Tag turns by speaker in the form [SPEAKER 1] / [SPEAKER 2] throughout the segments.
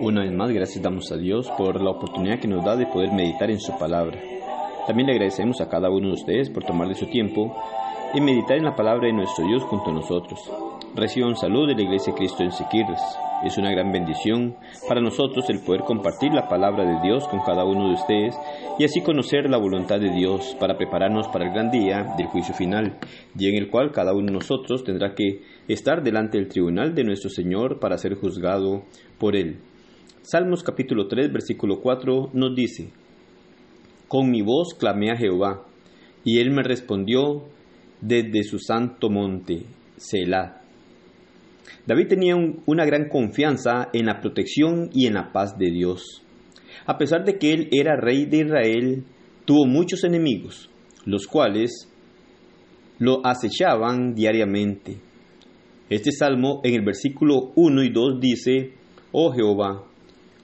[SPEAKER 1] Una vez más, gracias damos a Dios por la oportunidad que nos da de poder meditar en su palabra. También le agradecemos a cada uno de ustedes por tomar de su tiempo y meditar en la palabra de nuestro Dios junto a nosotros. Reciban salud de la Iglesia Cristo en Siquirres. Es una gran bendición para nosotros el poder compartir la palabra de Dios con cada uno de ustedes y así conocer la voluntad de Dios para prepararnos para el gran día del juicio final, día en el cual cada uno de nosotros tendrá que estar delante del tribunal de nuestro Señor para ser juzgado por Él. Salmos capítulo 3, versículo 4 nos dice, Con mi voz clamé a Jehová, y él me respondió desde su santo monte, Selah. David tenía un- una gran confianza en la protección y en la paz de Dios. A pesar de que él era rey de Israel, tuvo muchos enemigos, los cuales lo acechaban diariamente. Este salmo en el versículo 1 y 2 dice, Oh Jehová,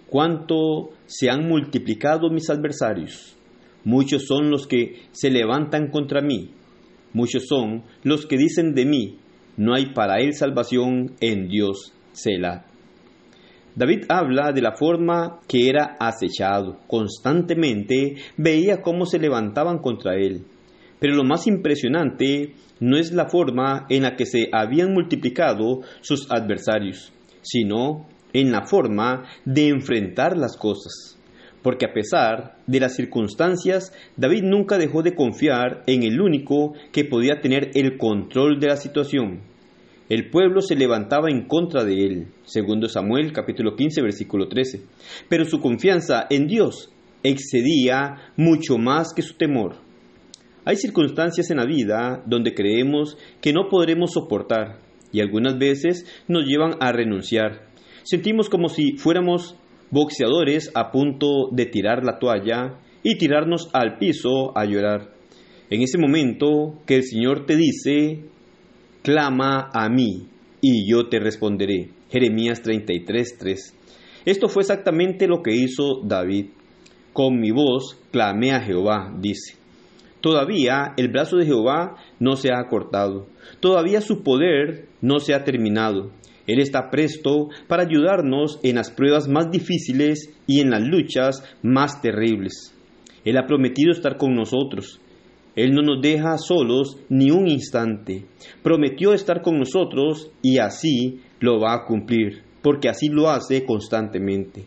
[SPEAKER 1] cuánto se han multiplicado mis adversarios. Muchos son los que se levantan contra mí. Muchos son los que dicen de mí, no hay para él salvación en Dios, Selah. David habla de la forma que era acechado. Constantemente veía cómo se levantaban contra él. Pero lo más impresionante no es la forma en la que se habían multiplicado sus adversarios, sino en la forma de enfrentar las cosas. Porque a pesar de las circunstancias, David nunca dejó de confiar en el único que podía tener el control de la situación. El pueblo se levantaba en contra de él, segundo Samuel capítulo 15 versículo 13. Pero su confianza en Dios excedía mucho más que su temor. Hay circunstancias en la vida donde creemos que no podremos soportar y algunas veces nos llevan a renunciar. Sentimos como si fuéramos boxeadores a punto de tirar la toalla y tirarnos al piso a llorar. En ese momento que el Señor te dice, clama a mí y yo te responderé. Jeremías 33:3. Esto fue exactamente lo que hizo David. Con mi voz clamé a Jehová, dice. Todavía el brazo de Jehová no se ha cortado, todavía su poder no se ha terminado. Él está presto para ayudarnos en las pruebas más difíciles y en las luchas más terribles. Él ha prometido estar con nosotros. Él no nos deja solos ni un instante. Prometió estar con nosotros y así lo va a cumplir, porque así lo hace constantemente.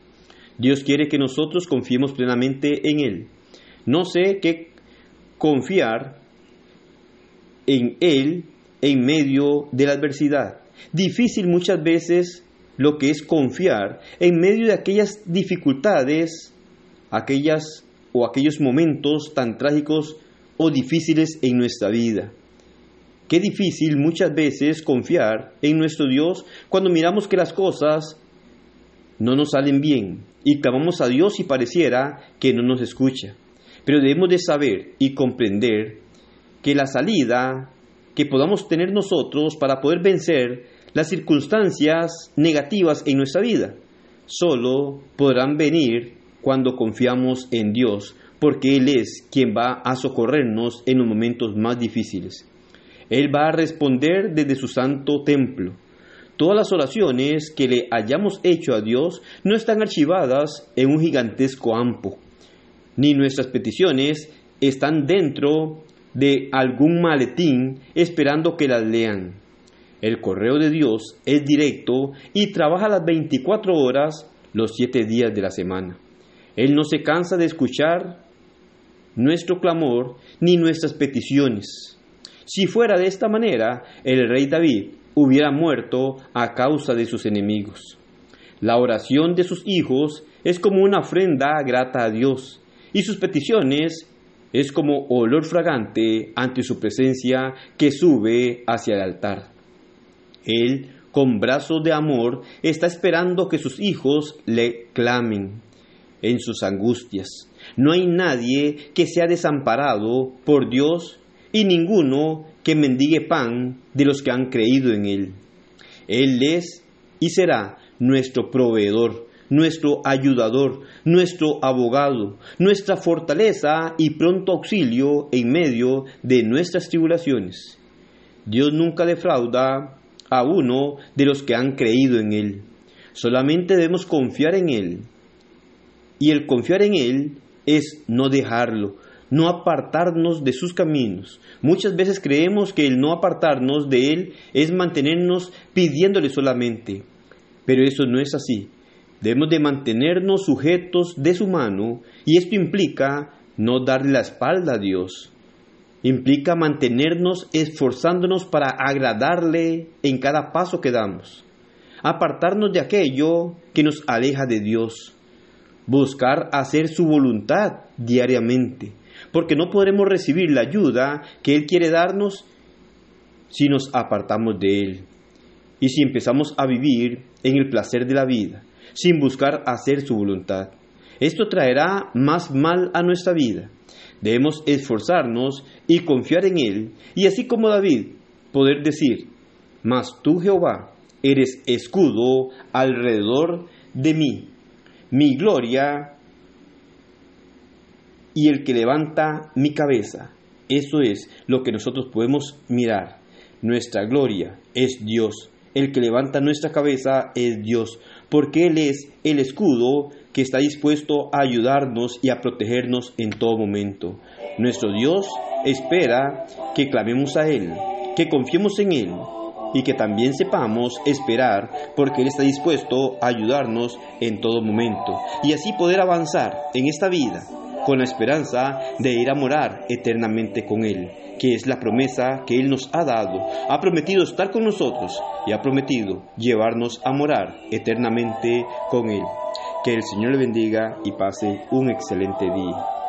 [SPEAKER 1] Dios quiere que nosotros confiemos plenamente en Él. No sé qué confiar en Él en medio de la adversidad. Difícil muchas veces lo que es confiar en medio de aquellas dificultades, aquellas o aquellos momentos tan trágicos o difíciles en nuestra vida. Qué difícil muchas veces confiar en nuestro Dios cuando miramos que las cosas no nos salen bien y clamamos a Dios y pareciera que no nos escucha. Pero debemos de saber y comprender que la salida que podamos tener nosotros para poder vencer las circunstancias negativas en nuestra vida solo podrán venir cuando confiamos en Dios, porque Él es quien va a socorrernos en los momentos más difíciles. Él va a responder desde su santo templo. Todas las oraciones que le hayamos hecho a Dios no están archivadas en un gigantesco ampo, ni nuestras peticiones están dentro de algún maletín esperando que las lean. El correo de Dios es directo y trabaja las 24 horas los 7 días de la semana. Él no se cansa de escuchar nuestro clamor ni nuestras peticiones. Si fuera de esta manera, el rey David hubiera muerto a causa de sus enemigos. La oración de sus hijos es como una ofrenda grata a Dios y sus peticiones es como olor fragante ante su presencia que sube hacia el altar. Él, con brazos de amor, está esperando que sus hijos le clamen. en sus angustias. No hay nadie que sea desamparado por Dios y ninguno que mendigue pan de los que han creído en Él. Él es y será nuestro proveedor, nuestro ayudador, nuestro abogado, nuestra fortaleza y pronto auxilio en medio de nuestras tribulaciones. Dios nunca defrauda a uno de los que han creído en Él. Solamente debemos confiar en Él. Y el confiar en Él es no dejarlo, no apartarnos de sus caminos. Muchas veces creemos que el no apartarnos de Él es mantenernos pidiéndole solamente, pero eso no es así. Debemos de mantenernos sujetos de su mano y esto implica no darle la espalda a Dios. Implica mantenernos esforzándonos para agradarle en cada paso que damos. Apartarnos de aquello que nos aleja de Dios. Buscar hacer su voluntad diariamente porque no podremos recibir la ayuda que Él quiere darnos si nos apartamos de Él y si empezamos a vivir en el placer de la vida, sin buscar hacer su voluntad. Esto traerá más mal a nuestra vida. Debemos esforzarnos y confiar en Él, y así como David, poder decir, mas tú Jehová eres escudo alrededor de mí, mi gloria y el que levanta mi cabeza. Eso es lo que nosotros podemos mirar. Nuestra gloria es Dios. El que levanta nuestra cabeza es Dios, porque Él es el escudo que está dispuesto a ayudarnos y a protegernos en todo momento. Nuestro Dios espera que clamemos a Él, que confiemos en Él y que también sepamos esperar porque Él está dispuesto a ayudarnos en todo momento y así poder avanzar en esta vida con la esperanza de ir a morar eternamente con Él, que es la promesa que Él nos ha dado. Ha prometido estar con nosotros y ha prometido llevarnos a morar eternamente con Él. Que el Señor le bendiga y pase un excelente día.